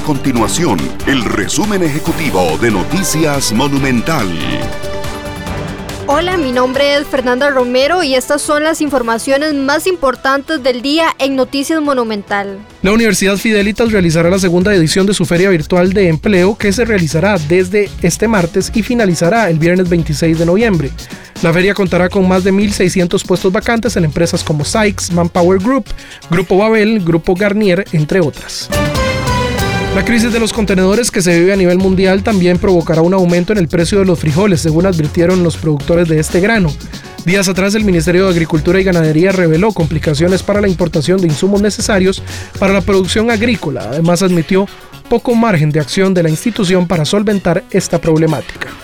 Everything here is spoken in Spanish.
continuación el resumen ejecutivo de Noticias Monumental. Hola, mi nombre es Fernanda Romero y estas son las informaciones más importantes del día en Noticias Monumental. La Universidad Fidelitas realizará la segunda edición de su feria virtual de empleo que se realizará desde este martes y finalizará el viernes 26 de noviembre. La feria contará con más de 1.600 puestos vacantes en empresas como Sykes, Manpower Group, Grupo Babel, Grupo Garnier, entre otras. La crisis de los contenedores que se vive a nivel mundial también provocará un aumento en el precio de los frijoles, según advirtieron los productores de este grano. Días atrás, el Ministerio de Agricultura y Ganadería reveló complicaciones para la importación de insumos necesarios para la producción agrícola. Además, admitió poco margen de acción de la institución para solventar esta problemática.